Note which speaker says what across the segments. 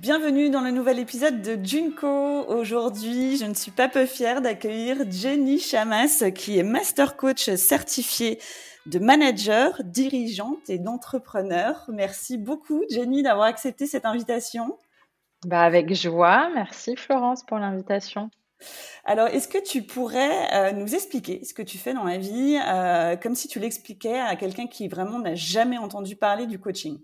Speaker 1: Bienvenue dans le nouvel épisode de Junko. Aujourd'hui, je ne suis pas peu fière d'accueillir Jenny Chamas, qui est master coach certifié de manager, dirigeante et d'entrepreneur. Merci beaucoup, Jenny, d'avoir accepté cette invitation.
Speaker 2: Bah avec joie. Merci, Florence, pour l'invitation.
Speaker 1: Alors, est-ce que tu pourrais euh, nous expliquer ce que tu fais dans la vie, euh, comme si tu l'expliquais à quelqu'un qui vraiment n'a jamais entendu parler du coaching?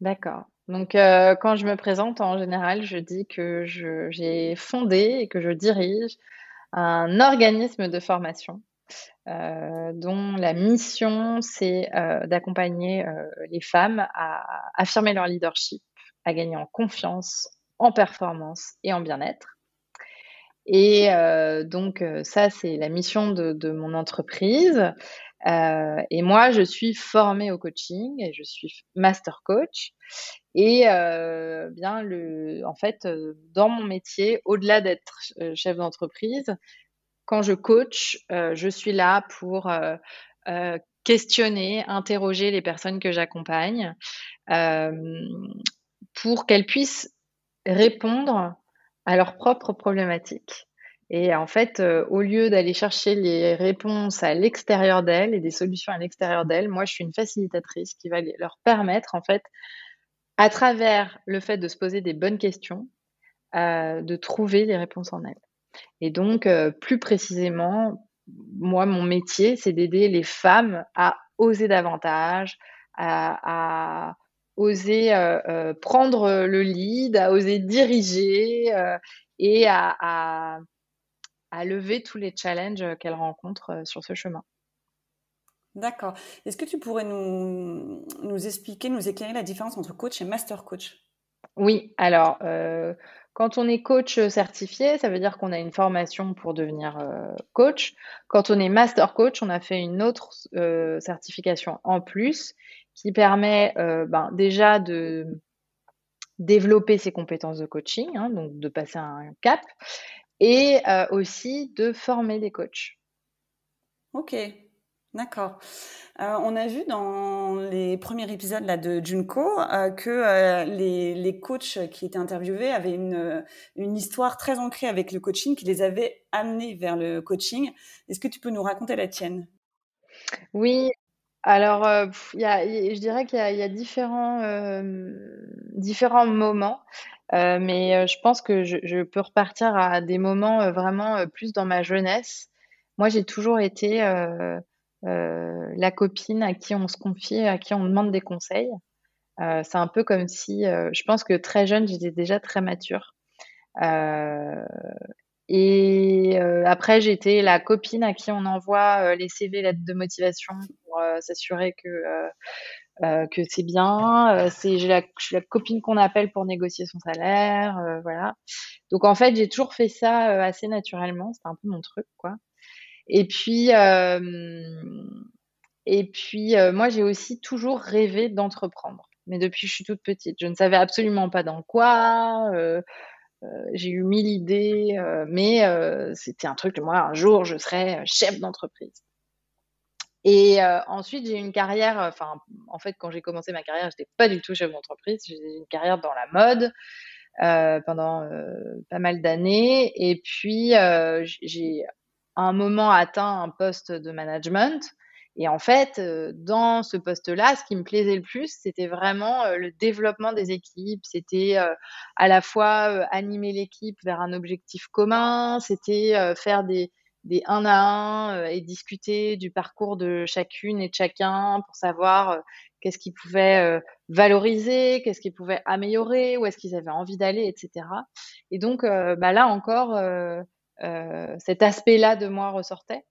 Speaker 2: D'accord. Donc, euh, quand je me présente, en général, je dis que j'ai fondé et que je dirige un organisme de formation euh, dont la mission, c'est euh, d'accompagner les femmes à affirmer leur leadership, à gagner en confiance, en performance et en bien-être. Et donc, ça, c'est la mission de mon entreprise. Et moi, je suis formée au coaching et je suis master coach. Et bien, le, en fait, dans mon métier, au-delà d'être chef d'entreprise, quand je coach, euh, je suis là pour euh, euh, questionner, interroger les personnes que j'accompagne pour qu'elles puissent répondre à leurs propres problématiques. Et en fait, au lieu d'aller chercher les réponses à l'extérieur d'elles et des solutions à l'extérieur d'elles, moi, je suis une facilitatrice qui va leur permettre, en fait, à travers le fait de se poser des bonnes questions, de trouver les réponses en elles. Et donc, euh, plus précisément, moi, mon métier, c'est d'aider les femmes à oser davantage, à, oser euh, euh, prendre le lead, à oser diriger et à, lever tous les challenges qu'elles rencontrent sur ce chemin.
Speaker 1: D'accord. Est-ce que tu pourrais nous, nous, expliquer, nous éclairer la différence entre coach et master coach?
Speaker 2: Oui, alors quand on est coach certifié, ça veut dire qu'on a une formation pour devenir euh, coach. Quand on est master coach, on a fait une autre euh, certification en plus qui permet euh, ben, déjà de développer ses compétences de coaching, hein, donc de passer un cap, et aussi de former des coachs.
Speaker 1: Ok, D'accord. Euh, on a vu dans les premiers épisodes là, de Junko euh, que euh, les, les, coachs qui étaient interviewés avaient une, une histoire très ancrée avec le coaching qui les avait amenés vers le coaching. Est-ce que tu peux nous raconter la tienne?
Speaker 2: Oui. Alors, y a, je dirais qu'il y, y, a différents, différents moments, mais je pense que je, peux repartir à des moments vraiment plus dans ma jeunesse. Moi, j'ai toujours été euh, la copine à qui on se confie, à qui on demande des conseils. Euh, c'est un peu comme si, euh, je pense que très jeune, j'étais déjà très mature. et après, j'étais la copine à qui on envoie les CV, lettres de motivation pour s'assurer que que c'est bien. c'est la, je suis la copine qu'on appelle pour négocier son salaire, voilà. Donc en fait, j'ai toujours fait ça assez naturellement. C'était un peu mon truc, quoi. Et puis, et puis moi, j'ai aussi toujours rêvé d'entreprendre, mais depuis que je suis toute petite. Je ne savais absolument pas dans quoi. j'ai eu mille idées, mais c'était un truc, moi, un jour, je serai chef d'entreprise. Et ensuite, j'ai eu une carrière, enfin, en fait, quand j'ai commencé ma carrière, j'étais pas du tout chef d'entreprise. J'ai eu une carrière dans la mode pendant pas mal d'années. Et puis, j'ai un moment atteint un poste de management. Et en fait, euh, dans ce poste-là, ce qui me plaisait le plus, c'était vraiment euh, le développement des équipes. C'était euh, à la fois animer l'équipe vers un objectif commun, c'était faire des, des un à un et discuter du parcours de chacune et de chacun pour savoir qu'est-ce qu'ils pouvaient valoriser, qu'est-ce qu'ils pouvaient améliorer, où est-ce qu'ils avaient envie d'aller, etc. Et donc, bah là encore, euh, cet aspect-là de moi ressortait.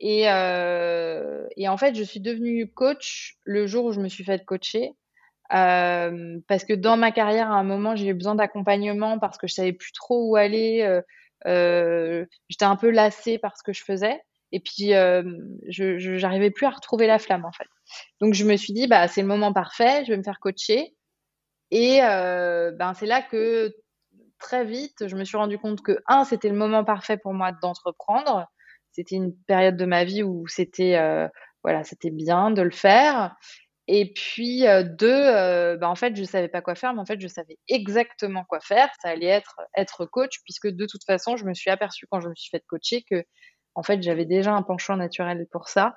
Speaker 2: Et, euh, et, en fait, je suis devenue coach le jour où je me suis fait coacher. Euh, parce que dans ma carrière, à un moment, j'ai eu besoin d'accompagnement parce que je savais plus trop où aller. Euh, j'étais un peu lassée par ce que je faisais. Et puis, je n'arrivais plus à retrouver la flamme, en fait. Donc, je me suis dit, bah, c'est le moment parfait, je vais me faire coacher. Et ben, c'est là que très vite, je me suis rendu compte que, un, c'était le moment parfait pour moi d'entreprendre. C'était une période de ma vie où c'était voilà, c'était bien de le faire. Et puis, deux, bah, en fait, je savais pas quoi faire, mais en fait, je savais exactement quoi faire. Ça allait être être coach, puisque de toute façon, je me suis aperçue quand je me suis fait coacher que en fait, j'avais déjà un penchant naturel pour ça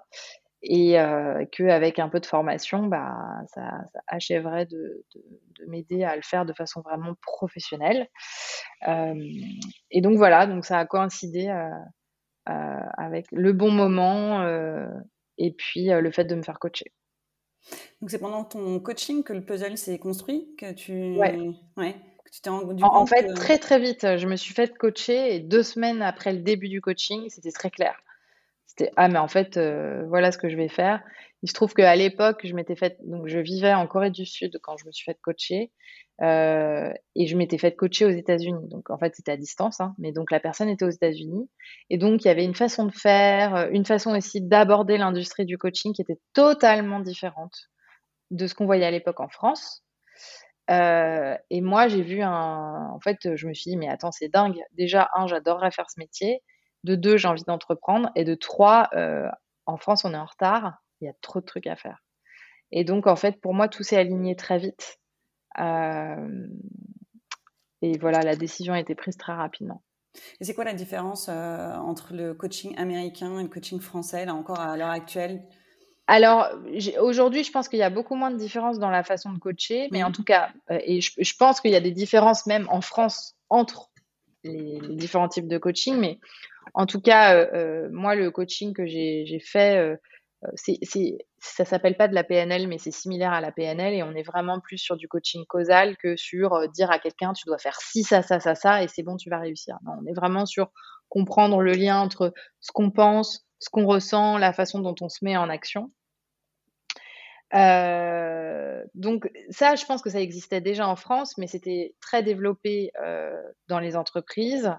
Speaker 2: et euh, qu'avec un peu de formation, bah, ça, achèverait de, m'aider à le faire de façon vraiment professionnelle. Euh, et donc voilà, donc ça a coïncidé euh, euh, avec le bon moment et puis le fait de me faire coacher.
Speaker 1: Donc c'est pendant ton coaching que le puzzle s'est construit, que tu...
Speaker 2: Ouais. ouais en, fait, très très vite, je me suis fait coacher et deux semaines après le début du coaching, c'était très clair. C'était ah mais en fait euh, voilà ce que je vais faire. Il se trouve qu'à l'époque, je vivais en Corée du Sud quand je me suis fait coacher euh, et je m'étais fait coacher aux États-Unis. Donc en fait c'était à distance, hein, mais donc la personne était aux États-Unis et donc il y avait une façon de faire, une façon aussi d'aborder l'industrie du coaching qui était totalement différente de ce qu'on voyait à l'époque en France. Euh, et moi, j'ai vu un. En fait, je me suis dit, mais attends, c'est dingue. Déjà, un, j'adorerais faire ce métier. De deux, j'ai envie d'entreprendre. Et de trois, euh, en France, on est en retard. Il y a trop de trucs à faire. Et donc, en fait, pour moi, tout s'est aligné très vite. Euh, et voilà, la décision a été prise très rapidement.
Speaker 1: Et c'est quoi la différence entre le coaching américain et le coaching français, là encore à l'heure actuelle?
Speaker 2: Alors, aujourd'hui, je pense qu'il y a beaucoup moins de différences dans la façon de coacher, mais en tout cas, euh, et je, pense qu'il y a des différences même en France entre les, différents types de coaching, mais en tout cas, euh, euh, moi, le coaching que j'ai fait, c'est, ça s'appelle pas de la PNL, mais c'est similaire à la PNL, et on est vraiment plus sur du coaching causal que sur dire à quelqu'un, tu dois faire ci, ça, ça, ça, ça, et c'est bon, tu vas réussir. Non, on est vraiment sur comprendre le lien entre ce qu'on pense, ce qu'on ressent, la façon dont on se met en action. Euh, donc ça, je pense que ça existait déjà en France, mais c'était très développé euh, dans les entreprises,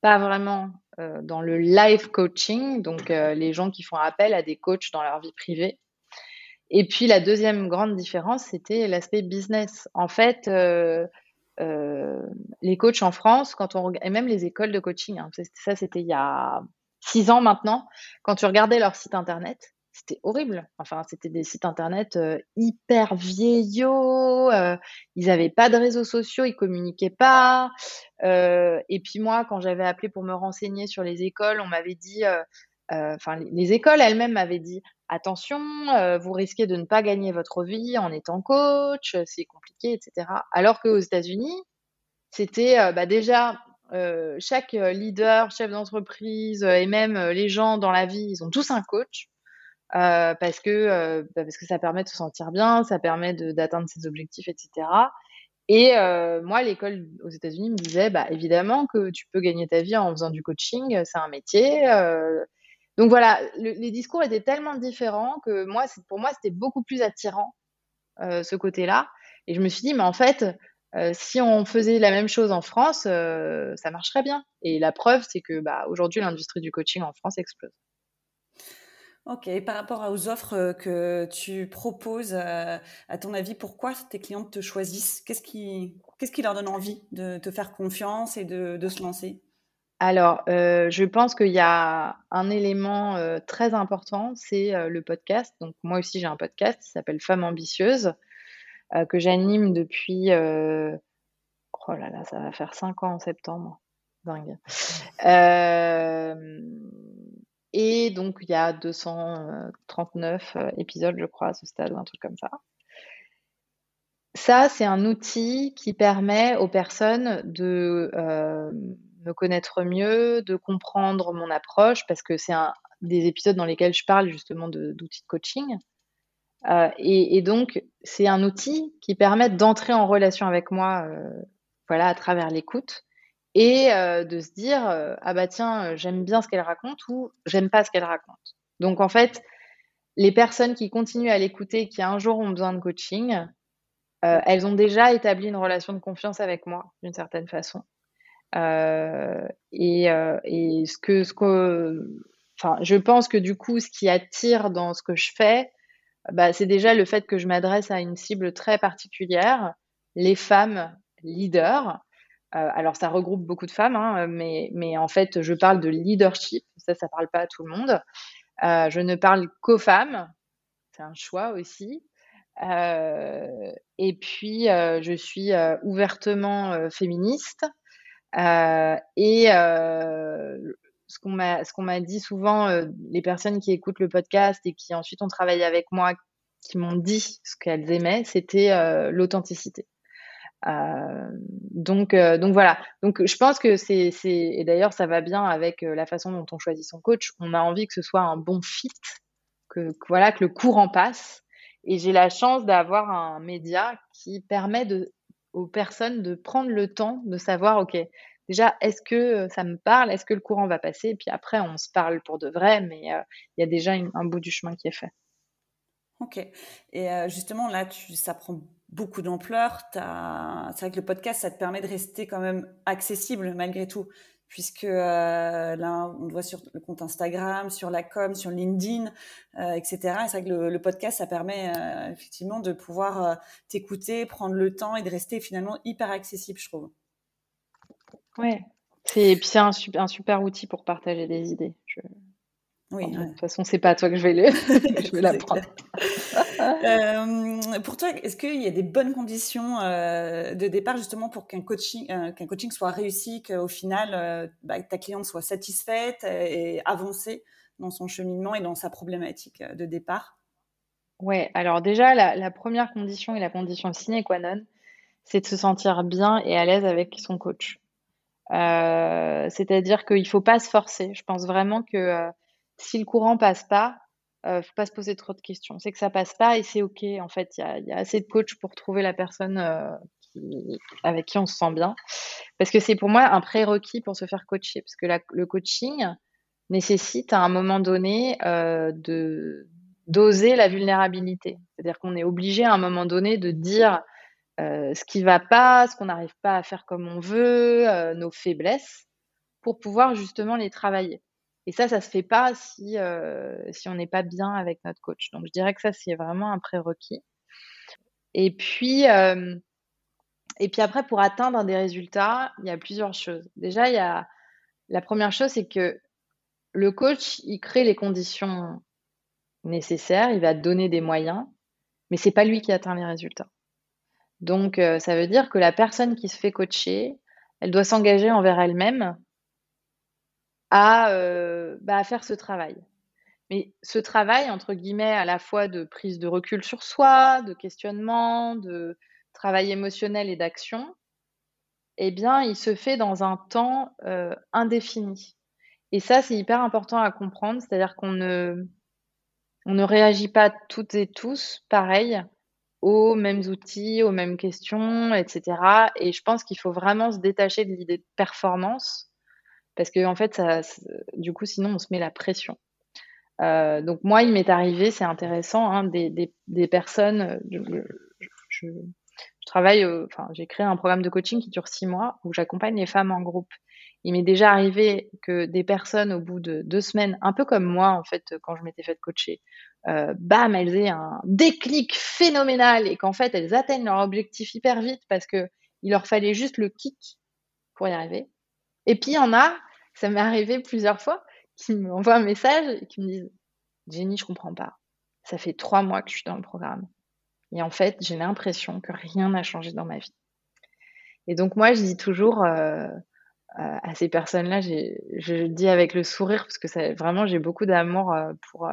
Speaker 2: pas vraiment euh, dans le live coaching, donc les gens qui font appel à des coachs dans leur vie privée. Et puis la deuxième grande différence, c'était l'aspect business. En fait, les coachs en France, quand on et même les écoles de coaching, hein, ça c'était il y a six ans maintenant, quand tu regardais leur site internet, c'était horrible. Enfin, c'était des sites internet euh, hyper vieillots. Euh, ils n'avaient pas de réseaux sociaux, ils communiquaient pas. Euh, et puis moi, quand j'avais appelé pour me renseigner sur les écoles, on m'avait dit, enfin, les écoles elles-mêmes m'avaient dit, attention, vous risquez de ne pas gagner votre vie en étant coach, c'est compliqué, etc. Alors qu'aux États-Unis, c'était bah, déjà chaque leader, chef d'entreprise et même les gens dans la vie, ils ont tous un coach. Euh, parce que euh, bah, parce que ça permet de se sentir bien, ça permet d'atteindre ses objectifs, etc. Et euh, moi, l'école aux États-Unis me disait, bah, évidemment que tu peux gagner ta vie en faisant du coaching, c'est un métier. Donc voilà, les discours étaient tellement différents que moi, pour moi, c'était beaucoup plus attirant ce côté-là. Et je me suis dit, mais en fait, si on faisait la même chose en France, ça marcherait bien. Et la preuve, c'est que bah, aujourd'hui, l'industrie du coaching en France explose.
Speaker 1: Ok, par rapport aux offres euh, que tu proposes, euh, à ton avis, pourquoi tes clientes te choisissent? Qu'est-ce qui, leur donne envie de te faire confiance et de, se lancer?
Speaker 2: Alors, euh, je pense qu'il y a un élément très important, c'est le podcast. Donc, moi aussi, j'ai un podcast qui s'appelle Femmes ambitieuses, que j'anime depuis. oh là là, ça va faire cinq ans en septembre. Dingue. Et donc, il y a 239 euh, épisodes, je crois, à ce stade, ou un truc comme ça. Ça, c'est un outil qui permet aux personnes de euh, me connaître mieux, de comprendre mon approche, parce que c'est un des épisodes dans lesquels je parle justement d'outils de, coaching. Euh, et, donc, c'est un outil qui permet d'entrer en relation avec moi, voilà, à travers l'écoute, et euh, de se dire euh, ah bah tiens euh, j'aime bien ce qu'elle raconte ou j'aime pas ce qu'elle raconte. Donc en fait les personnes qui continuent à l'écouter qui un jour ont besoin de coaching, elles ont déjà établi une relation de confiance avec moi d'une certaine façon. et, et, ce que, ce que, enfin, je pense que du coup, ce qui attire dans ce que je fais, bah, c'est déjà le fait que je m'adresse à une cible très particulière, les femmes leaders. Alors, ça regroupe beaucoup de femmes, hein, mais, mais en fait, je parle de leadership. Ça, ça parle pas à tout le monde. je ne parle qu'aux femmes. C'est un choix aussi. Euh, et puis, euh, je suis euh, ouvertement féministe. et ce qu'on m'a ce qu'on m'a dit souvent les personnes qui écoutent le podcast et qui ensuite ont travaillé avec moi qui m'ont dit ce qu'elles aimaient c'était l'authenticité donc donc voilà. Donc je pense que c'est et d'ailleurs ça va bien avec la façon dont on choisit son coach. On a envie que ce soit un bon fit que voilà que le courant passe. Et j'ai la chance d'avoir un média qui permet aux personnes de prendre le temps de savoir, OK, déjà, est-ce que euh, ça me parle? Est-ce que le courant va passer? Et puis après, on se parle pour de vrai, mais euh, il y a déjà un bout du chemin qui est fait.
Speaker 1: Ok. Et euh, justement, là, tu, ça prend beaucoup d'ampleur. C'est vrai que le podcast, ça te permet de rester quand même accessible malgré tout puisque euh, là, on le voit sur le compte Instagram, sur la com, sur LinkedIn, euh, etc. Et c'est vrai que le, podcast, ça permet euh, effectivement de pouvoir t'écouter, prendre le temps et de rester finalement hyper accessible, je trouve.
Speaker 2: Ouais, c'est puis c'est un, un, super outil pour partager des idées. Oui. De toute façon, c'est pas à toi que je vais le, je vais l'apprendre.
Speaker 1: Euh, pour toi, est-ce qu'il y a des bonnes conditions euh, de départ justement pour qu'un coaching, euh, coaching soit réussi, qu'au final bah, ta cliente soit satisfaite et avancée dans son cheminement et dans sa problématique de départ?
Speaker 2: Ouais. Alors déjà, la, première condition et la condition sine qua non, c'est de se sentir bien et à l'aise avec son coach. C'est-à-dire qu'il faut pas se forcer. Je pense vraiment que si le courant passe pas, euh, faut pas se poser trop de questions. C'est que ça passe pas et c'est ok. En fait, il y a, assez de coachs pour trouver la personne euh, avec qui on se sent bien. Parce que c'est pour moi un prérequis pour se faire coacher. Parce que le coaching nécessite à un moment donné euh, de d'oser la vulnérabilité. C'est-à-dire qu'on est obligé à un moment donné de dire ce qui va pas, ce qu'on n'arrive pas à faire comme on veut, nos faiblesses, pour pouvoir justement les travailler. Et ça, ça se fait pas si, euh, si on n'est pas bien avec notre coach. Donc, je dirais que ça, c'est vraiment un prérequis. Et puis, euh, et puis après, pour atteindre des résultats, il y a plusieurs choses. Déjà, il y a la première chose, c'est que le coach, il crée les conditions nécessaires, il va donner des moyens, mais c'est pas lui qui atteint les résultats. Donc, euh, ça veut dire que la personne qui se fait coacher, elle doit s'engager envers elle-même euh, bah, à, faire ce travail. Mais ce travail, entre guillemets, à la fois de prise de recul sur soi, de questionnement, de travail émotionnel et d'action, eh bien, il se fait dans un temps euh, indéfini. Et ça, c'est hyper important à comprendre, c'est-à-dire qu'on ne, ne réagit pas toutes et tous pareil aux mêmes outils, aux mêmes questions, etc. Et je pense qu'il faut vraiment se détacher de l'idée de performance parce que en fait, ça, du coup, sinon, on se met la pression. Euh, donc moi, il m'est arrivé, c'est intéressant, hein, des, des, des, personnes. Je, je, je travaille, enfin, j'ai créé un programme de coaching qui dure six mois où j'accompagne les femmes en groupe. Il m'est déjà arrivé que des personnes, au bout de deux semaines, un peu comme moi en fait, quand je m'étais faite coacher, euh, bam, elles aient un déclic phénoménal et qu'en fait elles atteignent leur objectif hyper vite parce que il leur fallait juste le kick pour y arriver. Et puis il y en a, ça m'est arrivé plusieurs fois, qui m'envoient un message et qui me disent Jenny, je comprends pas. Ça fait trois mois que je suis dans le programme. Et en fait, j'ai l'impression que rien n'a changé dans ma vie. Et donc moi, je dis toujours euh, euh à ces personnes-là, je dis avec le sourire parce que vraiment, j'ai beaucoup d'amour pour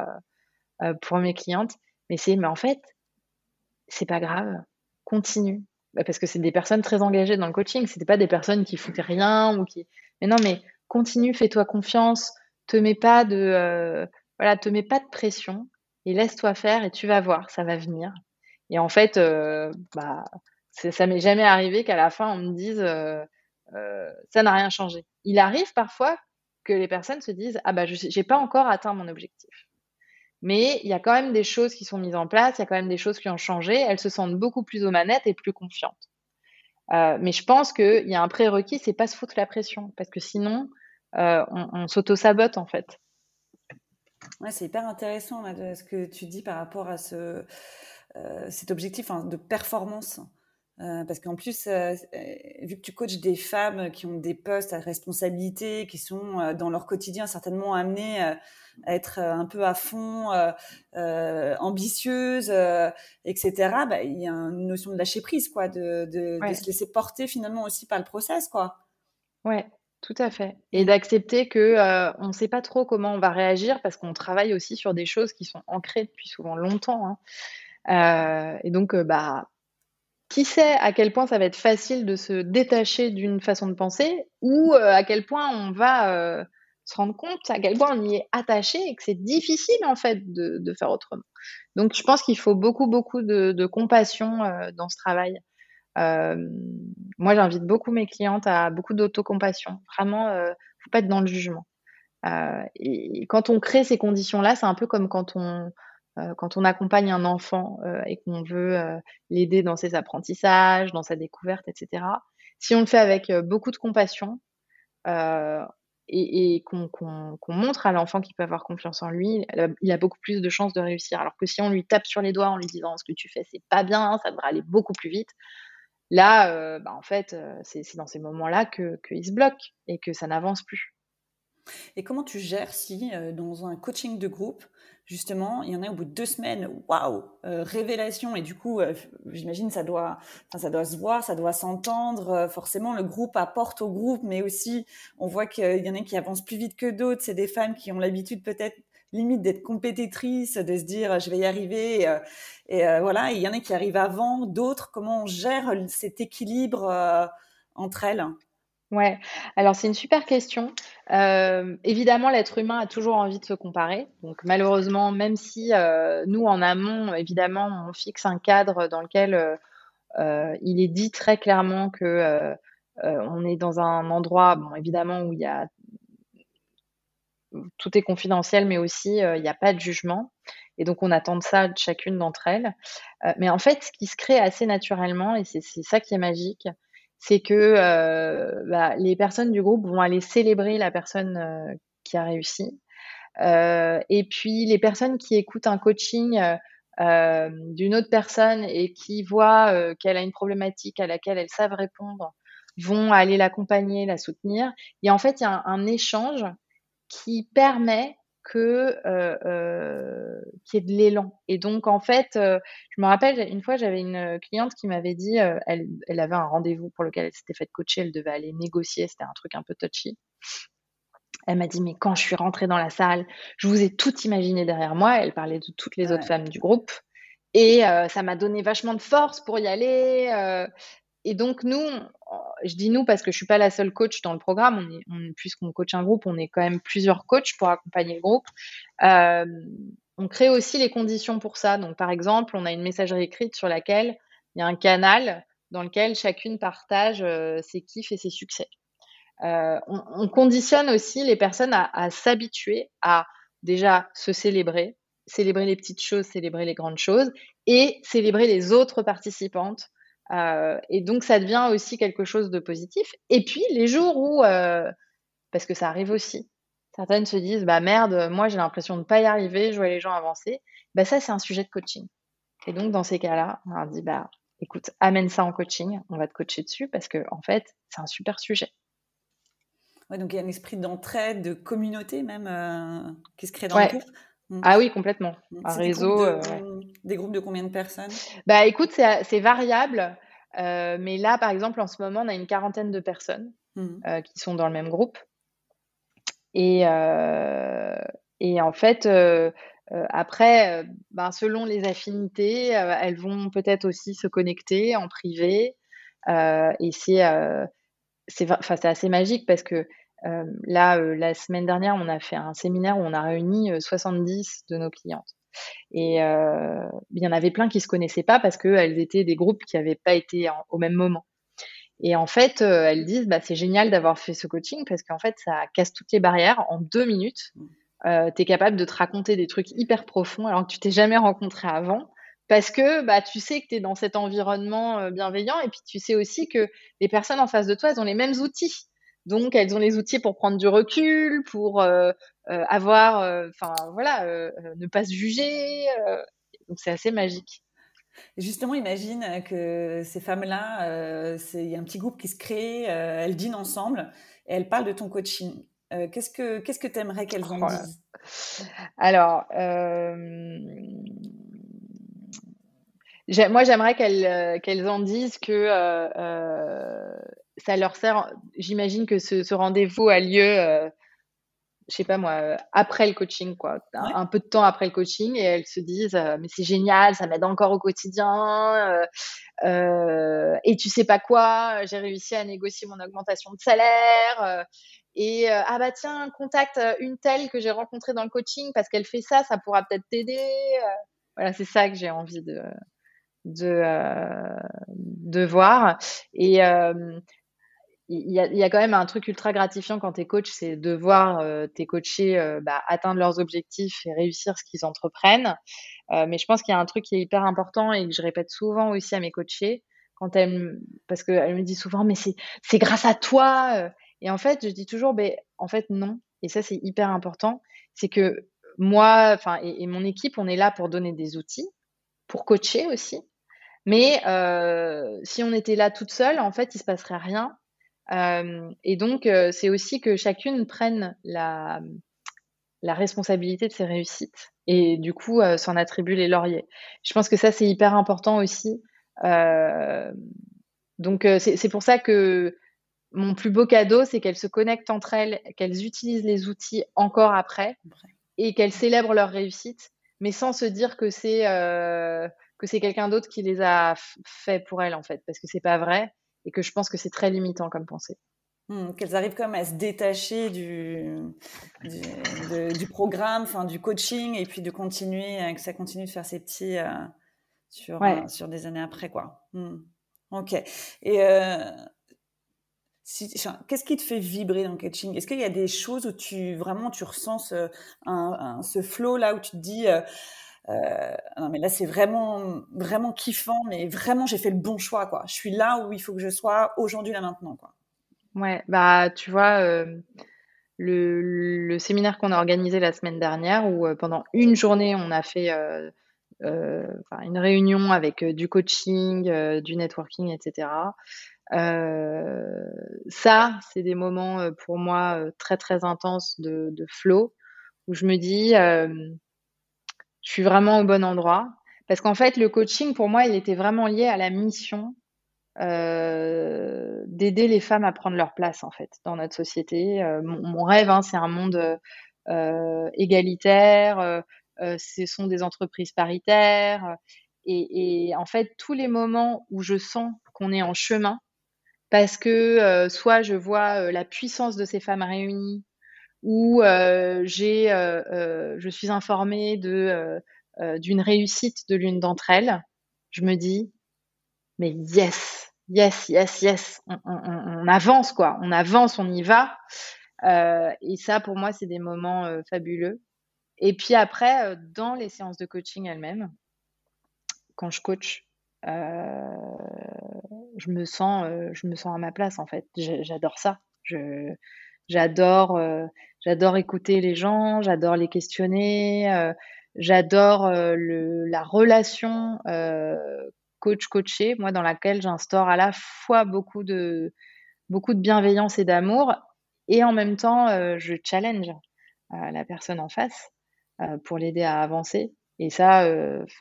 Speaker 2: euh, pour mes clientes. Mais c'est, mais en fait, c'est pas grave. Continue. Bah, parce que c'est des personnes très engagées dans le coaching. C'était pas des personnes qui foutaient rien ou qui. Mais non, mais continue, fais-toi confiance, te mets pas de, euh, voilà, te mets pas de pression et laisse-toi faire et tu vas voir, ça va venir. Et en fait, euh, bah, ça m'est jamais arrivé qu'à la fin on me dise euh, ça n'a rien changé. Il arrive parfois que les personnes se disent ah bah je n'ai pas encore atteint mon objectif. Mais il y a quand même des choses qui sont mises en place, il y a quand même des choses qui ont changé. Elles se sentent beaucoup plus aux manettes et plus confiantes. Mais je pense qu'il y a un prérequis, c'est pas se foutre la pression, parce que sinon, on, on s'auto-sabote en fait.
Speaker 1: Ouais, c'est hyper intéressant ce que tu dis par rapport à ce, cet objectif de performance. Euh, parce qu'en plus, euh, euh, vu que tu coaches des femmes qui ont des postes à responsabilité, qui sont dans leur quotidien certainement amenées être un peu à fond, ambitieuses, etc., bah, il y a une notion de lâcher prise, quoi, de, de, se laisser porter finalement aussi par le process, quoi.
Speaker 2: Ouais, tout à fait. Et d'accepter que on ne sait pas trop comment on va réagir parce qu'on travaille aussi sur des choses qui sont ancrées depuis souvent longtemps. Hein. et donc, bah, qui sait à quel point ça va être facile de se détacher d'une façon de penser ou euh, à quel point on va euh, se rendre compte à quel point on y est attaché et que c'est difficile en fait de, faire autrement. Donc je pense qu'il faut beaucoup beaucoup de, compassion euh, dans ce travail. moi j'invite beaucoup mes clientes à beaucoup d'autocompassion. Vraiment, faut pas être dans le jugement. et quand on crée ces conditions-là, c'est un peu comme quand on euh, quand on accompagne un enfant euh, et qu'on veut euh, l'aider dans ses apprentissages, dans sa découverte, etc. Si on le fait avec beaucoup de compassion et, qu'on montre à l'enfant qu'il peut avoir confiance en lui, il a beaucoup plus de chances de réussir. Alors que si on lui tape sur les doigts en lui disant ce que tu fais c'est pas bien, ça devrait aller beaucoup plus vite, là, bah, en fait, c'est dans ces moments-là qu'il se bloque et que ça n'avance plus.
Speaker 1: Et comment tu gères si, dans un coaching de groupe, justement, il y en a au bout de deux semaines, waouh, euh, révélation. Et du coup, euh, j'imagine ça doit, ça doit se voir, ça doit s'entendre. Euh, forcément, le groupe apporte au groupe, mais aussi, on voit qu'il y en a qui avancent plus vite que d'autres. C'est des femmes qui ont l'habitude peut-être limite d'être compétitrices, de se dire je vais y arriver. et voilà, il y en a qui arrivent avant, d'autres. Comment on gère cet équilibre entre elles?
Speaker 2: Ouais, alors c'est une super question. Euh, évidemment, l'être humain a toujours envie de se comparer. Donc malheureusement, même si euh, nous, en amont, évidemment, on fixe un cadre dans lequel euh, il est dit très clairement que on est dans un endroit, bon, évidemment, où il y a tout est confidentiel, mais aussi il n'y a pas de jugement. Et donc on attend de ça de chacune d'entre elles. mais en fait, ce qui se crée assez naturellement, et c'est ça qui est magique, c'est que euh, bah, les personnes du groupe vont aller célébrer la personne euh, qui a réussi. Euh, et puis les personnes qui écoutent un coaching d'une autre personne et qui voient qu'elle a une problématique à laquelle elles savent répondre vont aller l'accompagner, la soutenir. Et en fait, il y a un échange qui permet que euh, euh, qu'il y ait de l'élan. Et donc en fait, euh, je me rappelle une fois j'avais une cliente qui m'avait dit, elle, elle avait un rendez-vous pour lequel elle s'était faite coacher, elle devait aller négocier, c'était un truc un peu touchy. Elle m'a dit mais quand je suis rentrée dans la salle, je vous ai tout imaginé derrière moi. Elle parlait de toutes les autres femmes du groupe. Et ça m'a donné vachement de force pour y aller. Et donc, nous, je dis nous parce que je suis pas la seule coach dans le programme. Puisqu'on coach un groupe, on est quand même plusieurs coachs pour accompagner le groupe. Euh, on crée aussi les conditions pour ça. Donc, par exemple, on a une messagerie écrite sur laquelle il y a un canal dans lequel chacune partage euh, ses kiffs et ses succès. Euh, on, conditionne aussi les personnes à s'habituer à déjà se célébrer, célébrer les petites choses, célébrer les grandes choses et célébrer les autres participantes euh, et donc, ça devient aussi quelque chose de positif. Et puis, les jours où, euh, parce que ça arrive aussi, certaines se disent, bah merde, moi j'ai l'impression de ne pas y arriver, je vois les gens avancer. Bah ça, c'est un sujet de coaching. Et donc, dans ces cas-là, on leur dit, bah écoute, amène ça en coaching, on va te coacher dessus parce que en fait, c'est un super sujet.
Speaker 1: Ouais, donc il y a un esprit d'entraide, de communauté même euh, qui se crée dans le groupe.
Speaker 2: Mm. Ah oui, complètement. Un réseau.
Speaker 1: Euh, des groupes de combien de personnes?
Speaker 2: Bah écoute, c'est variable. Euh, mais là, par exemple, en ce moment, on a une quarantaine de personnes mm. euh, qui sont dans le même groupe. Et, et en fait, après, ben, selon les affinités, elles vont peut-être aussi se connecter en privé. et c'est c'est assez magique parce que euh, là, euh, la semaine dernière, on a fait un séminaire où on a réuni 70 euh, de nos clientes. Et il y en avait plein qui se connaissaient pas parce qu'elles étaient des groupes qui n'avaient pas été au même moment. Et en fait, elles disent, bah, c'est génial d'avoir fait ce coaching parce qu'en fait, ça casse toutes les barrières. En deux minutes, tu es capable de te raconter des trucs hyper profonds alors que tu t'es jamais rencontré avant. parce que bah, tu sais que tu es dans cet environnement bienveillant et puis tu sais aussi que les personnes en face de toi, elles ont les mêmes outils. Donc, elles ont les outils pour prendre du recul, pour avoir, enfin voilà, ne pas se juger. donc, c'est assez magique.
Speaker 1: Justement, imagine que ces femmes-là, il y a un petit groupe qui se crée, elles dînent ensemble et elles parlent de ton coaching. qu'est-ce que qu'est-ce que tu aimerais qu'elles en oh disent?
Speaker 2: Alors, moi, j'aimerais qu'elles qu'elles en disent que ça leur sert. J'imagine que ce, rendez-vous a lieu je sais pas moi, après le coaching, quoi, un, peu de temps après le coaching, et elles se disent, mais c'est génial, ça m'aide encore au quotidien, et tu sais pas quoi, j'ai réussi à négocier mon augmentation de salaire, et ah bah tiens, contacte une telle que j'ai rencontrée dans le coaching parce qu'elle fait ça, ça pourra peut-être t'aider. voilà, c'est ça que j'ai envie de de de voir. Et il y, a, quand même un truc ultra gratifiant quand tu es coach, c'est de voir euh, tes coachés euh, bah, atteindre leurs objectifs et réussir ce qu'ils entreprennent. Euh, mais je pense qu'il y a un truc qui est hyper important et que je répète souvent aussi à mes coachés, quand elles, parce qu'elles me disent souvent, mais c'est grâce à toi. Et en fait, je dis toujours, ben, en fait, non. Et ça, c'est hyper important. C'est que moi, et, et, mon équipe, on est là pour donner des outils, pour coacher aussi. Mais si on était là toute seule, en fait, il se passerait rien et donc, c'est aussi que chacune prenne la, responsabilité de ses réussites et du coup s'en attribue les lauriers. Je pense que ça, c'est hyper important aussi. donc, c'est pour ça que mon plus beau cadeau, c'est qu'elles se connectent entre elles, qu'elles utilisent les outils encore après et qu'elles célèbrent leur réussite, mais sans se dire que c'est que quelqu'un d'autre qui les a fait pour elles en fait, parce que c'est pas vrai et que je pense que c'est très limitant comme pensée.
Speaker 1: Hmm, qu'elles arrivent même à se détacher du, du, programme, enfin du coaching, et puis de continuer, euh, que ça continue de faire ses petits euh, sur, euh, sur des années après, quoi. Hmm. Ok. Et si, qu'est-ce qui te fait vibrer dans le coaching? Est-ce qu'il y a des choses où tu vraiment tu ressens ce, un, ce flow là où tu te dis non, mais là, c'est vraiment, vraiment kiffant, mais vraiment, j'ai fait le bon choix, quoi. Je suis là où il faut que je sois aujourd'hui, là, maintenant, quoi.
Speaker 2: Ouais, bah, tu vois, euh, le, le, séminaire qu'on a organisé la semaine dernière, où euh, pendant une journée, on a fait une réunion avec du coaching, du networking, etc. ça, c'est des moments pour moi très, très intenses de flow, où je me dis, je suis vraiment au bon endroit. Parce qu'en fait, le coaching, pour moi, il était vraiment lié à la mission euh, d'aider les femmes à prendre leur place, en fait, dans notre société. Euh, mon, rêve, hein, c'est un monde euh, égalitaire, ce sont des entreprises paritaires. Et, en fait, tous les moments où je sens qu'on est en chemin, parce que soit je vois la puissance de ces femmes réunies, où euh, j'ai, euh, euh, je suis informée de d'une réussite de l'une d'entre elles, je me dis mais yes, yes, yes, yes, on, avance quoi, on avance, on y va. et ça pour moi c'est des moments fabuleux. Et puis après dans les séances de coaching elles-mêmes, quand je coach, je me sens, je me sens à ma place en fait. J'adore ça. J'adore, euh, j'adore écouter les gens, j'adore les questionner, euh, j'adore euh, la relation coach-coaché, moi dans laquelle j'instaure à la fois beaucoup de, beaucoup de bienveillance et d'amour, et en même temps je challenge la personne en face pour l'aider à avancer. Et ça,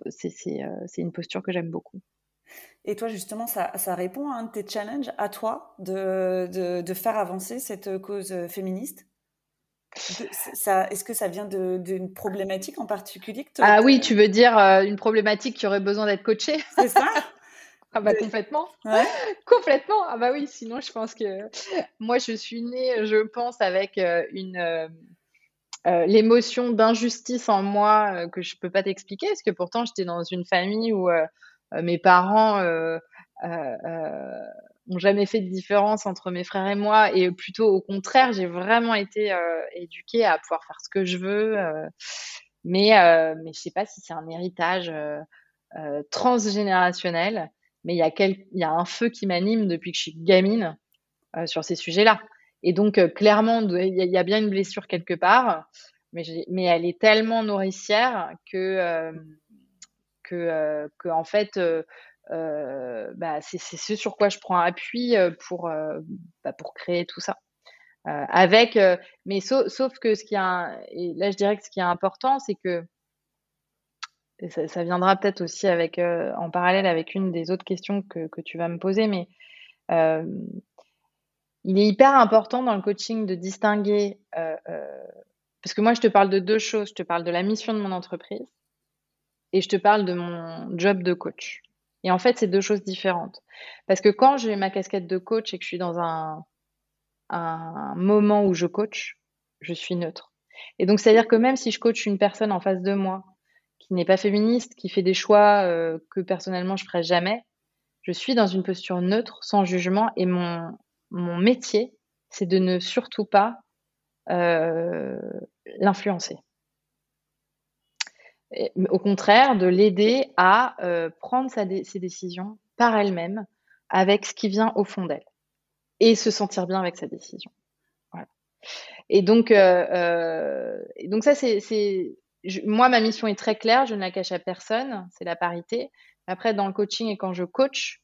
Speaker 2: c'est une posture que j'aime beaucoup.
Speaker 1: Et toi, justement, ça, ça, répond à un de tes challenges, à toi, de, de, de faire avancer cette cause féministe? Est-ce que ça vient d'une problématique en particulier
Speaker 2: Ah oui, tu veux dire euh, une problématique qui aurait besoin d'être coachée?
Speaker 1: C'est ça
Speaker 2: Ah bah complètement. Ouais. Complètement. Ah bah oui, sinon je pense que moi je suis née, je pense, avec euh, une euh, l'émotion d'injustice en moi que je peux pas t'expliquer, parce que pourtant j'étais dans une famille où mes parents euh, euh, ont jamais fait de différence entre mes frères et moi, et plutôt au contraire, j'ai vraiment été éduquée à pouvoir faire ce que je veux. mais mais je sais pas si c'est un héritage transgénérationnel, mais il y, a il y a un feu qui m'anime depuis que je suis gamine sur ces sujets-là. Et donc, clairement, il y, a bien une blessure quelque part, mais, mais elle est tellement nourricière que, que, en fait, bah, c'est ce sur quoi je prends appui pour, bah, pour créer tout ça. avec, mais sauf, que ce qui est, et là je dirais que ce qui est important, c'est que ça, viendra peut-être aussi avec, en parallèle avec une des autres questions que, que tu vas me poser, mais il est hyper important dans le coaching de distinguer, parce que moi je te parle de deux choses, je te parle de la mission de mon entreprise et je te parle de mon job de coach. Et en fait, c'est deux choses différentes. Parce que quand j'ai ma casquette de coach et que je suis dans un, moment où je coach, je suis neutre. Et donc, c'est-à-dire que même si je coach une personne en face de moi qui n'est pas féministe, qui fait des choix euh, que personnellement je ferais jamais, je suis dans une posture neutre, sans jugement, et mon, mon métier, c'est de ne surtout pas euh, l'influencer. Au contraire, de l'aider à euh, prendre ses décisions par elle-même, avec ce qui vient au fond d'elle, et se sentir bien avec sa décision. Et donc, et donc ça, c'est moi, ma mission est très claire, je ne la cache à personne, c'est la parité. Après, dans le coaching et quand je coach,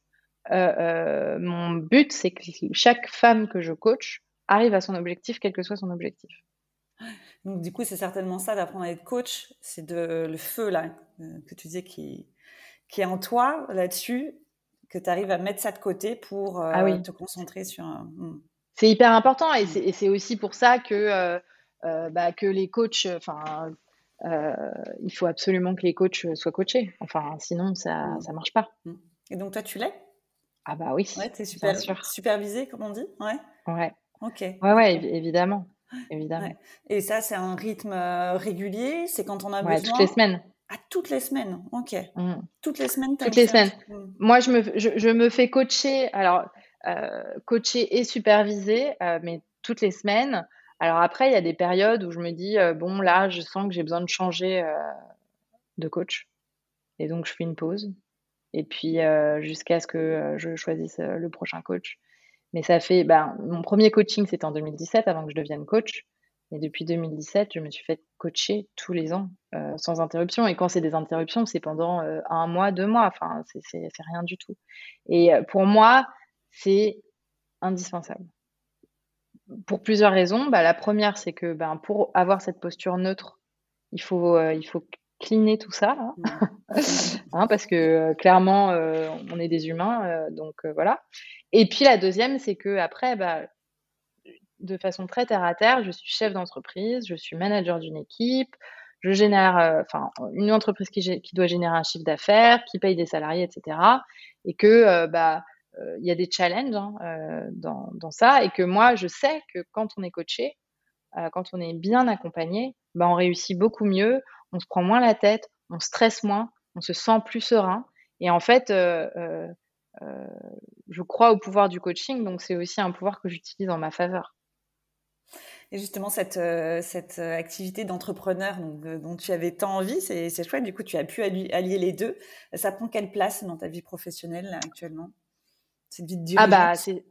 Speaker 2: euh, euh, mon but, c'est que chaque femme que je coach arrive à son objectif, quel que soit son objectif.
Speaker 1: Donc, du coup, c'est certainement ça d'apprendre à être coach, c'est de le feu là euh, que tu disais qui, qui est en toi là-dessus, que tu arrives à mettre ça de côté pour ah te concentrer sur un. Hmm.
Speaker 2: C'est hyper important et hmm. c'est aussi pour ça que, bah, que les coachs, enfin, euh, il faut absolument que les coachs soient coachés. Enfin, sinon, ça ne mm. marche pas.
Speaker 1: Et donc, toi, tu l'es?
Speaker 2: Ah, bah oui.
Speaker 1: Ouais, tu es super, supervisé, comme on dit? Ouais.
Speaker 2: Ouais.
Speaker 1: Ok.
Speaker 2: Ouais, ouais, évidemment. Évidemment.
Speaker 1: Et ça, c'est un rythme euh, régulier C'est quand on a
Speaker 2: ouais, toutes les semaines.
Speaker 1: Ah, toutes les semaines, ok. Mm. Toutes les semaines,
Speaker 2: Toutes les semaines. Moi, je me, je, me fais coacher, alors, euh, coacher et superviser, mais toutes les semaines. Alors après, il y a des périodes où je me dis, euh, bon, là, je sens que j'ai besoin de changer euh, de coach. Et donc, je fais une pause. Et puis, euh, jusqu'à ce que je choisisse le prochain coach. Mais ça fait, ben, mon premier coaching, c'était en 2017, avant que je devienne coach. Et depuis 2017, je me suis fait coacher tous les ans, sans interruption. Et quand c'est des interruptions, c'est pendant un mois, deux mois. Enfin, c'est rien du tout. Et pour moi, c'est indispensable pour plusieurs raisons. Bah, la première, c'est que ben, pour avoir cette posture neutre, il faut, euh, il faut cleaner tout ça, hein. Hein, parce que euh, clairement, euh, on est des humains, donc voilà. Et puis la deuxième, c'est que après, bah, de façon très terre à terre, je suis chef d'entreprise, je suis manager d'une équipe, je génère, enfin, une entreprise qui, doit générer un chiffre d'affaires, qui paye des salariés, etc. Et que, bah, euh, il y a des challenges hein, euh, dans, ça et que moi, je sais que quand on est coaché, euh, quand on est bien accompagné, bah, on réussit beaucoup mieux, on se prend moins la tête, on stresse moins, on se sent plus serein. Et en fait, je crois au pouvoir du coaching, donc c'est aussi un pouvoir que j'utilise en ma faveur.
Speaker 1: Et justement, cette, cette activité d'entrepreneur dont tu avais tant envie, c'est chouette. Du coup, tu as pu allier les deux. Ça prend quelle place dans ta vie professionnelle actuellement?
Speaker 2: Ah bah c'est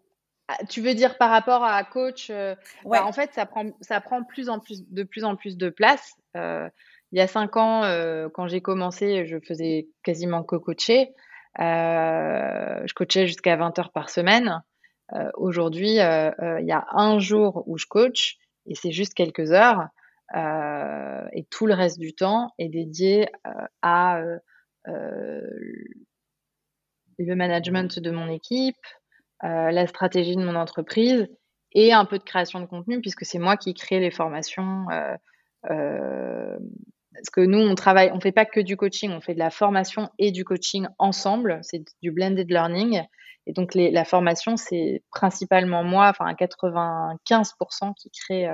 Speaker 2: ah, tu veux dire par rapport à coach euh, bah, En fait, ça prend, ça prend plus en plus, de plus en plus de place. Euh, il y a cinq ans, euh, quand j'ai commencé, je faisais quasiment que coacher. Je coachais jusqu'à 20 heures par semaine. Aujourd'hui, il y a un jour où je coach et c'est juste quelques heures. et tout le reste du temps est dédié à le management de mon équipe, euh, la stratégie de mon entreprise et un peu de création de contenu puisque c'est moi qui crée les formations. Euh, euh, parce que nous, on travaille, on fait pas que du coaching, on fait de la formation et du coaching ensemble. C'est du blended learning. Et donc, les, la formation, c'est principalement moi, enfin, à 95% qui crée,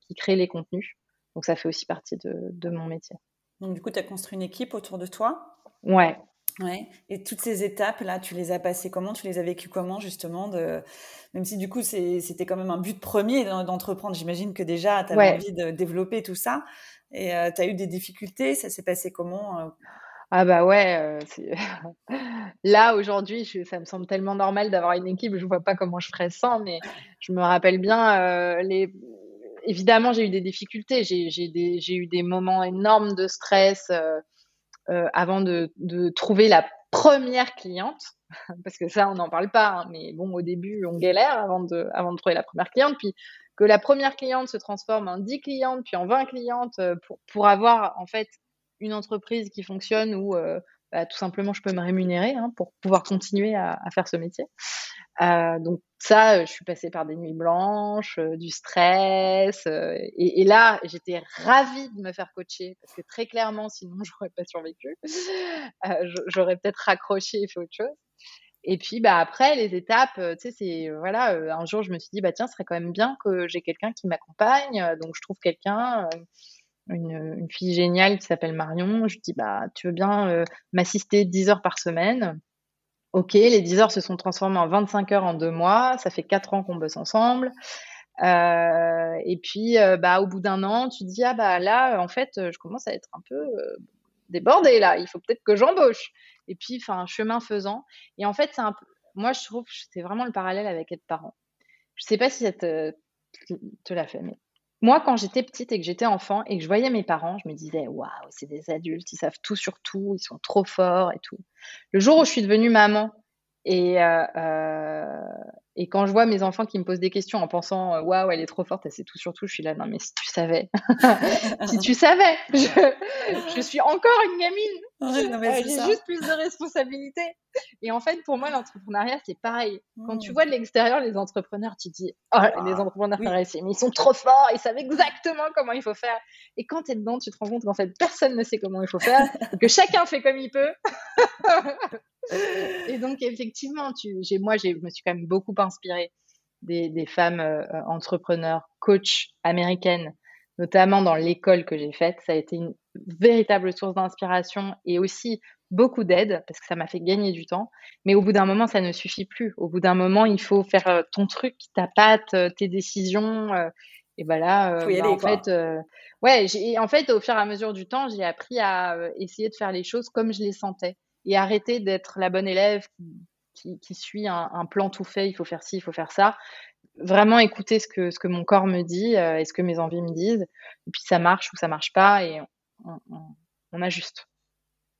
Speaker 2: qui crée les contenus. Donc, ça fait aussi partie de, de mon métier.
Speaker 1: Donc, du coup, tu as construit une équipe autour de toi?
Speaker 2: Ouais,
Speaker 1: Ouais. Et toutes ces étapes-là, tu les as passées comment? Tu les as vécues comment, justement de... Même si du coup, c'était quand même un but premier d'entreprendre. J'imagine que déjà, tu avais envie de développer tout ça. Et euh, tu as eu des difficultés? Ça s'est passé comment euh?
Speaker 2: Ah bah ouais, là aujourd'hui, ça me semble tellement normal d'avoir une équipe, je vois pas comment je ferais sans, mais je me rappelle bien les évidemment, j'ai eu des difficultés, j'ai eu des moments énormes de stress avant de, trouver la première cliente, parce que ça, on n'en parle pas, hein, mais bon, au début, on galère avant de, avant de trouver la première cliente, puis que la première cliente se transforme en 10 clientes, puis en 20 clientes, pour, pour avoir en fait une entreprise qui fonctionne où euh, bah, tout simplement je peux me rémunérer hein, pour pouvoir continuer à, faire ce métier. Euh, donc ça, je suis passée par des nuits blanches, euh, du stress, et, là j'étais ravie de me faire coacher parce que très clairement sinon j'aurais pas survécu, j'aurais peut-être raccroché et fait autre chose. Et puis bah après les étapes, tu sais c'est voilà, un jour je me suis dit bah tiens ce serait quand même bien que j'ai quelqu'un qui m'accompagne, donc je trouve quelqu'un une, fille géniale qui s'appelle Marion. Je dis, bah, tu veux bien euh, m'assister 10 heures par semaine? Ok, les 10 heures se sont transformées en 25 heures en deux mois. Ça fait 4 ans qu'on bosse ensemble. Euh, et puis, euh, bah, au bout d'un an, tu dis, ah bah là, en fait, je commence à être un peu débordée là. Il faut peut-être que j'embauche. Et puis, enfin, chemin faisant. Et en fait, un moi, je trouve que c'est vraiment le parallèle avec être parent. Je sais pas si ça te, te l'a fait, mais moi, quand j'étais petite et que j'étais enfant et que je voyais mes parents, je me disais waouh, c'est des adultes, ils savent tout sur tout, ils sont trop forts et tout. Le jour où je suis devenue maman et, euh, euh, quand je vois mes enfants qui me posent des questions en pensant waouh, elle est trop forte, elle sait tout sur tout, je suis là non mais si tu savais, si tu savais, je, suis encore une gamine, euh, j'ai juste plus de responsabilités. Et en fait, pour moi, l'entrepreneuriat, c'est pareil. Quand tu mmh. vois de l'extérieur les entrepreneurs, tu te dis, oh, les ah, entrepreneurs, mais ils sont trop forts, ils savent exactement comment il faut faire. Et quand tu es dedans, tu te rends compte qu'en fait, personne ne sait comment il faut faire, que chacun fait comme il peut. et donc, effectivement, tu, moi, je me suis quand même beaucoup inspirée des, femmes euh, entrepreneurs, coachs américaines, notamment dans l'école que j'ai faite. Ça a été une véritable source d'inspiration et aussi beaucoup d'aide parce que ça m'a fait gagner du temps. Mais au bout d'un moment, ça ne suffit plus. Au bout d'un moment, il faut faire euh, ton truc, ta patte, euh, tes décisions. et ben là, bah, en fait, ouais, en fait, au fur et à mesure du temps, j'ai appris à essayer de faire les choses comme je les sentais et arrêter d'être la bonne élève qui, suit un, plan tout fait, il faut faire ci, il faut faire ça. Vraiment écouter ce que, ce que mon corps me dit euh, et ce que mes envies me disent. Et puis ça marche ou ça marche pas et on, ajuste.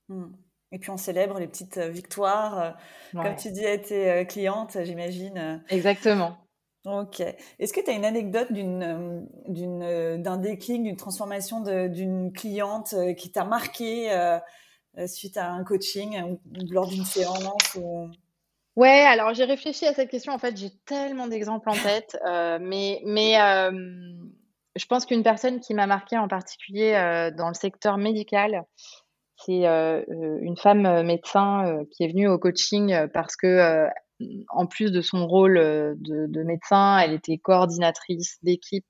Speaker 1: Hmm. Et puis on célèbre les petites euh, victoires. Euh, comme tu dis à tes clientes, j'imagine.
Speaker 2: Exactement.
Speaker 1: Ok. Est-ce que tu as une anecdote d'une, d'une, d'un déclic, d'une transformation d'une cliente qui t'a marqué suite à un coaching ou lors d'une séance
Speaker 2: Ouais, alors j'ai réfléchi à cette question. En fait, j'ai tellement d'exemples en tête, euh, mais, mais euh, je pense qu'une personne qui m'a marqué en particulier euh, dans le secteur médical, c'est une femme médecin qui est venue au coaching parce que, en plus de son rôle de, de médecin, elle était coordinatrice d'équipe.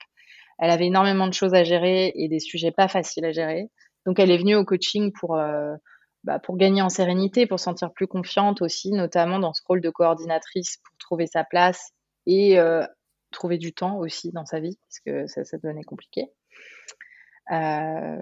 Speaker 2: Elle avait énormément de choses à gérer et des sujets pas faciles à gérer. Donc, elle est venue au coaching pour bah, pour gagner en sérénité, pour se sentir plus confiante aussi, notamment dans ce rôle de coordinatrice pour trouver sa place et euh, trouver du temps aussi dans sa vie, parce que ça, ça devenait compliqué. Euh,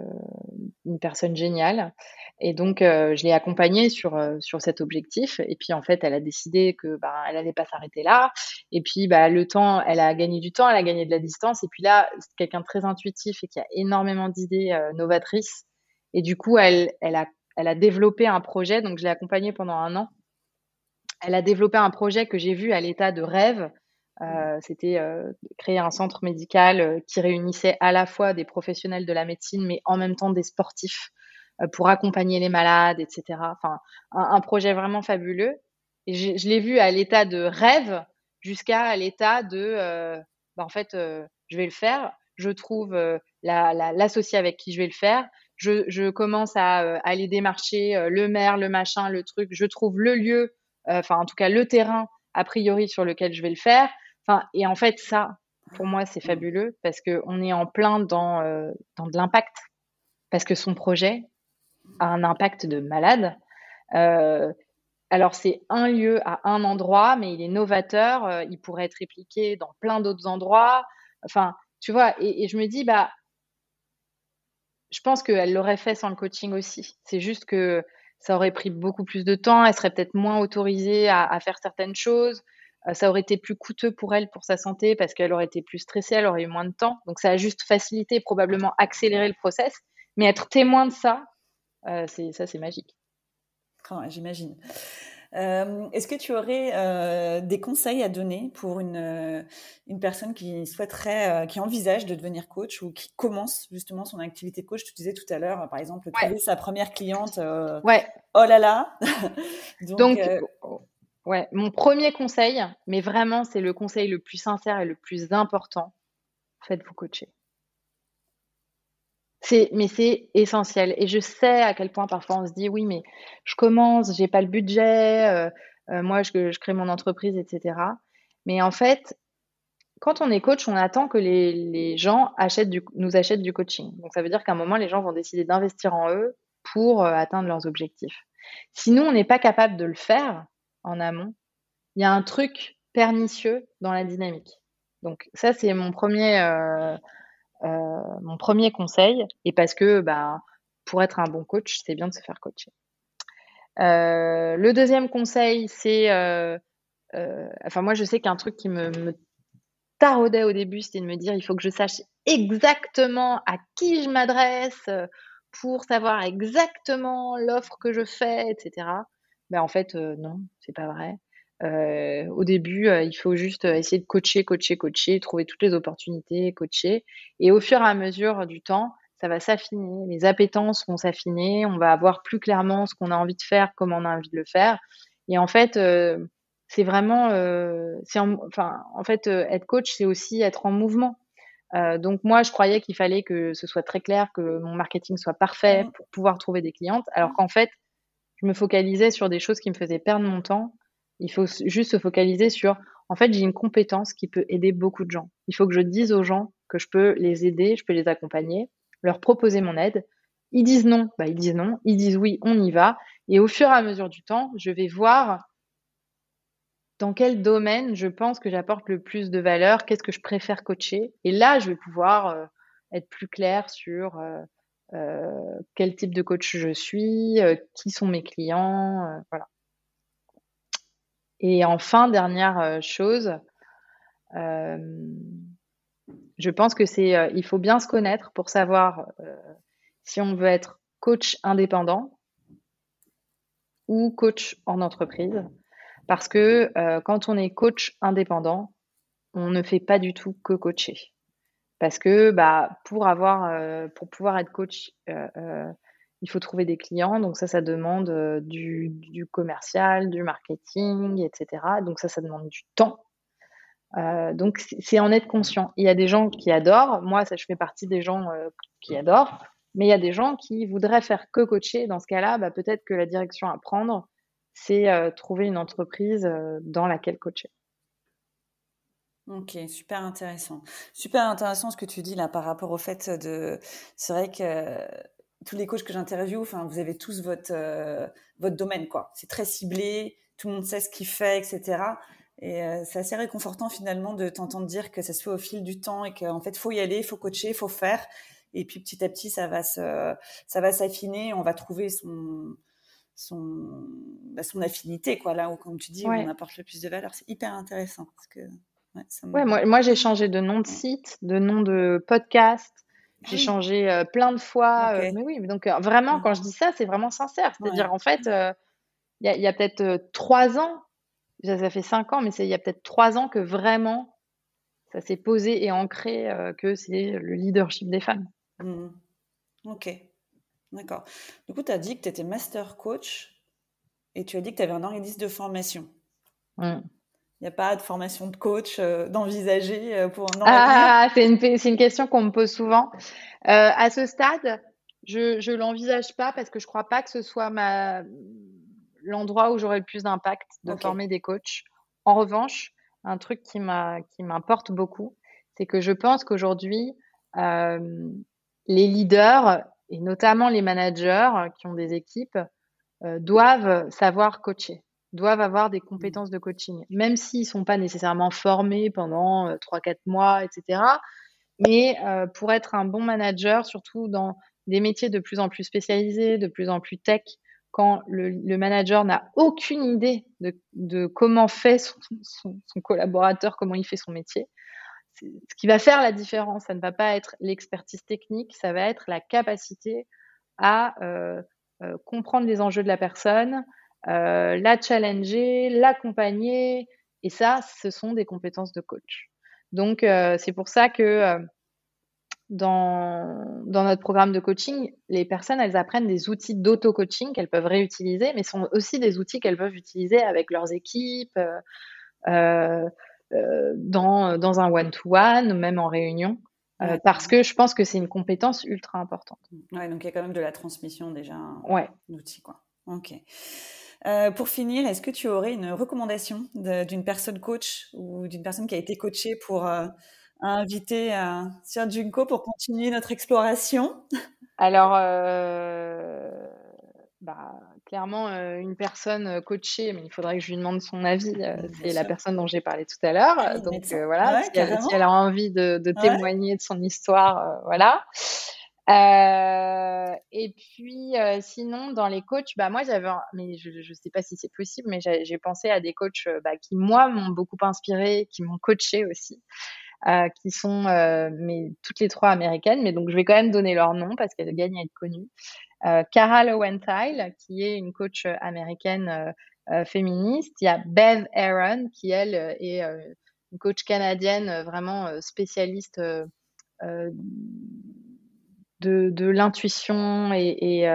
Speaker 2: une personne géniale. Et donc, euh, je l'ai accompagnée sur, sur cet objectif. Et puis, en fait, elle a décidé que bah, elle n'allait pas s'arrêter là. Et puis, bah, le temps, elle a gagné du temps, elle a gagné de la distance. Et puis là, c'est quelqu'un de très intuitif et qui a énormément d'idées novatrices. Et du coup, elle, elle a elle a développé un projet, donc je l'ai accompagnée pendant un an. Elle a développé un projet que j'ai vu à l'état de rêve. Euh, c'était euh, créer un centre médical euh, qui réunissait à la fois des professionnels de la médecine, mais en même temps des sportifs pour accompagner les malades, etc. Enfin, un, projet vraiment fabuleux. Et je, l'ai vu à l'état de rêve jusqu'à l'état de, bah, en fait, je vais le faire. Je trouve l'associé avec qui je vais le faire je, commence à euh, aller démarcher euh, le maire, le machin, le truc. Je trouve le lieu, euh, enfin en tout cas le terrain a priori sur lequel je vais le faire. Enfin et en fait ça, pour moi c'est fabuleux parce que on est en plein dans dans de l'impact parce que son projet a un impact de malade. alors c'est un lieu à un endroit, mais il est novateur. il pourrait être répliqué dans plein d'autres endroits. Enfin, tu vois. Et, et je me dis bah je pense qu'elle l'aurait fait sans le coaching aussi. C'est juste que ça aurait pris beaucoup plus de temps, elle serait peut-être moins autorisée à, faire certaines choses, euh, ça aurait été plus coûteux pour elle, pour sa santé, parce qu'elle aurait été plus stressée, elle aurait eu moins de temps. Donc ça a juste facilité, probablement accéléré le process. Mais être témoin de ça, euh, c'est ça, c'est magique.
Speaker 1: J'imagine. Euh, est-ce que tu aurais euh, des conseils à donner pour une, euh, une personne qui souhaiterait, qui envisage de devenir coach ou qui commence justement son activité coach? Tu disais tout à l'heure, par exemple, trouver sa première cliente.
Speaker 2: ouais.
Speaker 1: Oh là là
Speaker 2: Donc, ouais, mon premier conseil, mais vraiment, c'est le conseil le plus sincère et le plus important faites-vous coacher mais c'est essentiel. Et je sais à quel point parfois on se dit oui, mais je commence, j'ai pas le budget, euh, euh, moi je, crée mon entreprise, etc. Mais en fait, quand on est coach, on attend que les, gens nous achètent du coaching. Donc ça veut dire qu'à un moment, les gens vont décider d'investir en eux pour euh, atteindre leurs objectifs. Si nous, on n'est pas capable de le faire en amont, il y a un truc pernicieux dans la dynamique. Donc ça, c'est mon premier, euh, premier conseil, et parce que bah, pour être un bon coach, c'est bien de se faire coacher. Euh, le deuxième conseil, c'est, euh, enfin moi je sais qu'un truc qui me taraudait au début, c'était de me dire il faut que je sache exactement à qui je m'adresse pour savoir exactement l'offre que je fais, etc. Ben en fait, non, c'est pas vrai. Euh, au début, euh, il faut juste euh, essayer de coacher, coacher, coacher, trouver toutes les opportunités, coacher. Et au fur et à mesure du temps, ça va s'affiner, les appétences vont s'affiner, on va avoir plus clairement ce qu'on a envie de faire, comment on a envie de le faire. Et en fait, c'est vraiment, c'est enfin, en fait, être coach, c'est aussi être en mouvement. donc moi, je croyais qu'il fallait que ce soit très clair, que mon marketing soit parfait mmh. pour pouvoir trouver des clientes, alors qu'en fait, je me focalisais sur des choses qui me faisaient perdre mon temps il faut juste se focaliser sur, en fait, j'ai une compétence qui peut aider beaucoup de gens. Il faut que je dise aux gens que je peux les aider, je peux les accompagner, leur proposer mon aide. Ils disent non, bah ils disent non. Ils disent oui, on y va. Et au fur et à mesure du temps, je vais voir dans quel domaine je pense que j'apporte le plus de valeur, qu'est-ce que je préfère coacher. Et là, je vais pouvoir euh, être plus clair sur euh, euh, quel type de coach je suis, qui sont mes clients, voilà. Et enfin, dernière euh, chose, euh, je pense que c'est, euh, il faut bien se connaître pour savoir si on veut être coach indépendant ou coach en entreprise. Parce que quand on est coach indépendant, on ne fait pas du tout que coacher. Parce que bah, pour, avoir, pour pouvoir être coach, il faut trouver des clients. Donc ça, ça demande euh, du, commercial, du marketing, etc. Donc ça, ça demande du temps. Euh, donc c'est en être conscient. Il y a des gens qui adorent. Moi, ça, je fais partie des gens euh, qui adorent. Mais il y a des gens qui voudraient faire que coacher. Dans ce cas-là, bah, peut-être que la direction à prendre, c'est trouver une entreprise dans laquelle coacher.
Speaker 1: Ok, super intéressant. Super intéressant ce que tu dis là par rapport au fait de. C'est vrai que tous les coachs que j'interviewe, enfin, vous avez tous votre, euh, votre domaine, quoi. C'est très ciblé, tout le monde sait ce qu'il fait, etc. Et euh, c'est assez réconfortant finalement de t'entendre dire que ça se fait au fil du temps et qu'en fait, faut y aller, faut coacher, faut faire. Et puis petit à petit, ça va se, ça va s'affiner. On va trouver son, son, bah, son affinité, quoi. Là où, comme tu dis, on apporte le plus de valeur. C'est hyper intéressant parce que.
Speaker 2: Ouais, moi, moi j'ai changé de nom de site, de nom de podcast, j'ai changé euh, plein de fois. Euh, mais oui, donc euh, vraiment, quand je dis ça, c'est vraiment sincère. C'est-à-dire, en fait, il y a, peut-être trois ans, ça, fait cinq ans, mais il y a peut-être trois ans que vraiment, ça s'est posé et ancré que c'est le leadership des femmes.
Speaker 1: Mmh. Ok, d'accord. Du coup, tu as dit que tu étais master coach et tu as dit que tu avais un organisme de formation. Mmh. Il n'y a pas de formation de coach euh, d'envisager euh, pour un an
Speaker 2: Ah, c'est une, une, question qu'on me pose souvent. Euh, à ce stade, je ne l'envisage pas parce que je ne crois pas que ce soit ma... l'endroit où j'aurai le plus d'impact de former des coachs. En revanche, un truc qui m'importe beaucoup, c'est que je pense qu'aujourd'hui, les leaders, et notamment les managers qui ont des équipes, doivent savoir coacher doivent avoir des mmh. compétences de coaching, même s'ils ne sont pas nécessairement formés pendant 3-4 euh, mois, etc. Mais euh, pour être un bon manager, surtout dans des métiers de plus en plus spécialisés, de plus en plus tech, quand le, manager n'a aucune idée de, comment fait son, collaborateur, comment il fait son métier. Ce qui va faire la différence, ça ne va pas être l'expertise technique, ça va être la capacité à euh, euh, comprendre les enjeux de la personne, euh, la challenger, l'accompagner. Et ça, ce sont des compétences de coach. Donc, c'est pour ça que dans, dans notre programme de coaching, les personnes, elles apprennent des outils d'auto-coaching qu'elles peuvent réutiliser, mais sont aussi des outils qu'elles peuvent utiliser avec leurs équipes, euh, euh, euh dans, dans un one-to-one, même en réunion, euh, parce que je pense que c'est une compétence ultra importante.
Speaker 1: Ouais, donc il y a quand même de la transmission déjà
Speaker 2: ouais.
Speaker 1: d'outils. Quoi. Ok. Euh, pour finir, est-ce que tu aurais une recommandation d'une personne coach ou d'une personne qui a été coachée pour à inviter euh, sur Junko pour continuer notre exploration?
Speaker 2: Alors, euh, bah, clairement, euh, une personne coachée, mais il faudrait que je lui demande son avis. c'est la personne dont j'ai parlé tout à l'heure. Donc voilà, si, elle, a envie de, témoigner de son histoire, voilà. Et puis, sinon, dans les coachs, bah, moi, j'avais, mais je ne sais pas si c'est possible, mais j'ai pensé à des coachs bah, qui, moi, m'ont beaucoup inspiré, qui m'ont coaché aussi. Euh, qui sont euh, mais toutes les trois américaines, mais donc je vais quand même donner leur nom parce qu'elles gagnent à être connues. Euh, Cara Lowenthal, qui est une coach américaine féministe. Il y a Bev Aaron, qui elle est une coach canadienne vraiment spécialiste de, l'intuition et, et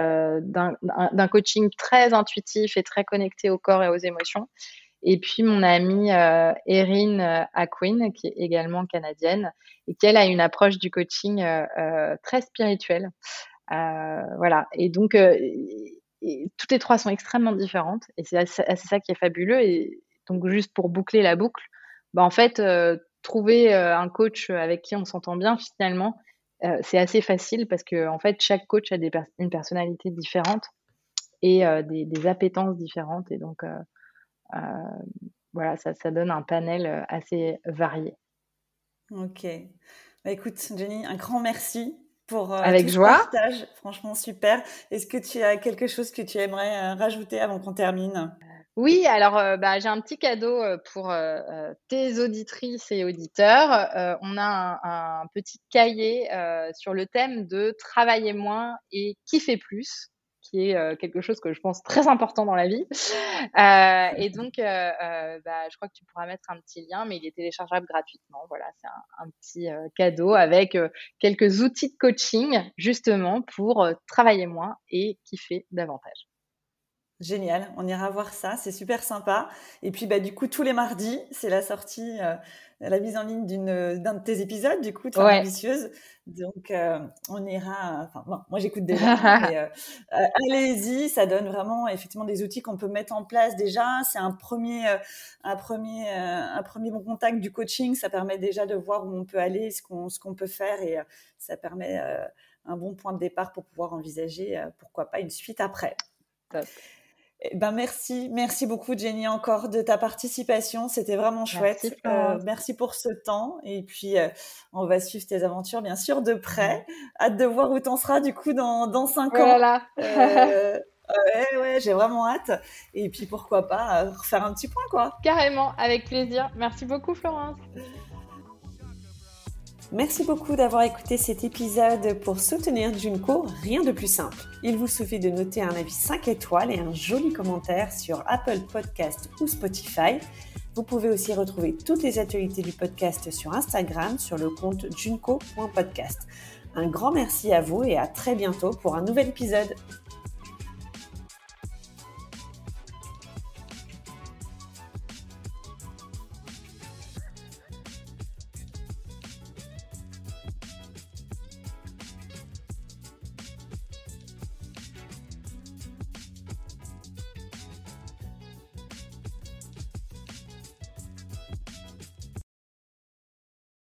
Speaker 2: d'un coaching très intuitif et très connecté au corps et aux émotions. Et puis mon amie euh, Erin euh, Aquin, qui est également canadienne, et qui elle a une approche du coaching euh, euh très spirituelle. Euh, voilà. Et donc toutes les trois sont extrêmement différentes, et c'est ça qui est fabuleux. Et donc juste pour boucler la boucle, bah en fait trouver un coach avec qui on s'entend bien finalement, c'est assez facile parce que en fait chaque coach a des une personnalité différente et des, des, appétences différentes, et donc euh, voilà, ça, ça donne un panel euh, assez varié.
Speaker 1: Ok. Bah, écoute, Jenny, un grand merci pour
Speaker 2: euh, Avec joie.
Speaker 1: partage. Franchement, super. Est-ce que tu as quelque chose que tu aimerais rajouter avant qu'on termine?
Speaker 2: Oui, alors bah, j'ai un petit cadeau pour tes auditrices et auditeurs. on a un, petit cahier sur le thème de travailler moins et kiffer plus qui est euh, quelque chose que je pense très important dans la vie. Euh, et donc, euh, bah, je crois que tu pourras mettre un petit lien, mais il est téléchargeable gratuitement. Voilà, c'est un, petit cadeau avec quelques outils de coaching justement pour travailler moins et kiffer davantage.
Speaker 1: Génial, on ira voir ça, c'est super sympa. Et puis bah du coup tous les mardis, c'est la sortie, euh, la mise en ligne d'une d'un de tes épisodes, du coup très ambitieuse. Donc euh, on ira. Enfin moi j'écoute déjà. Euh, allez-y, ça donne vraiment effectivement des outils qu'on peut mettre en place déjà. C'est un premier un premier un premier bon contact du coaching. Ça permet déjà de voir où on peut aller, ce qu'on ce qu'on peut faire et ça permet un bon point de départ pour pouvoir envisager pourquoi pas une suite après. Top. Eh ben merci, merci beaucoup Jenny encore de ta participation. C'était vraiment chouette. Euh, merci, pour ce temps. Et puis euh, on va suivre tes aventures bien sûr de près. Hâte de voir où t'en seras du coup dans dans cinq ans.
Speaker 2: Voilà.
Speaker 1: Euh, ouais, ouais, j'ai vraiment hâte. Et puis pourquoi pas refaire un petit point quoi.
Speaker 2: Carrément, avec plaisir. Merci beaucoup Florence.
Speaker 1: Merci beaucoup d'avoir écouté cet épisode. Pour soutenir Junko, rien de plus simple. Il vous suffit de noter un avis 5 étoiles et un joli commentaire sur Apple Podcast ou Spotify. Vous pouvez aussi retrouver toutes les actualités du podcast sur Instagram sur le compte junko.podcast. Un grand merci à vous et à très bientôt pour un nouvel épisode.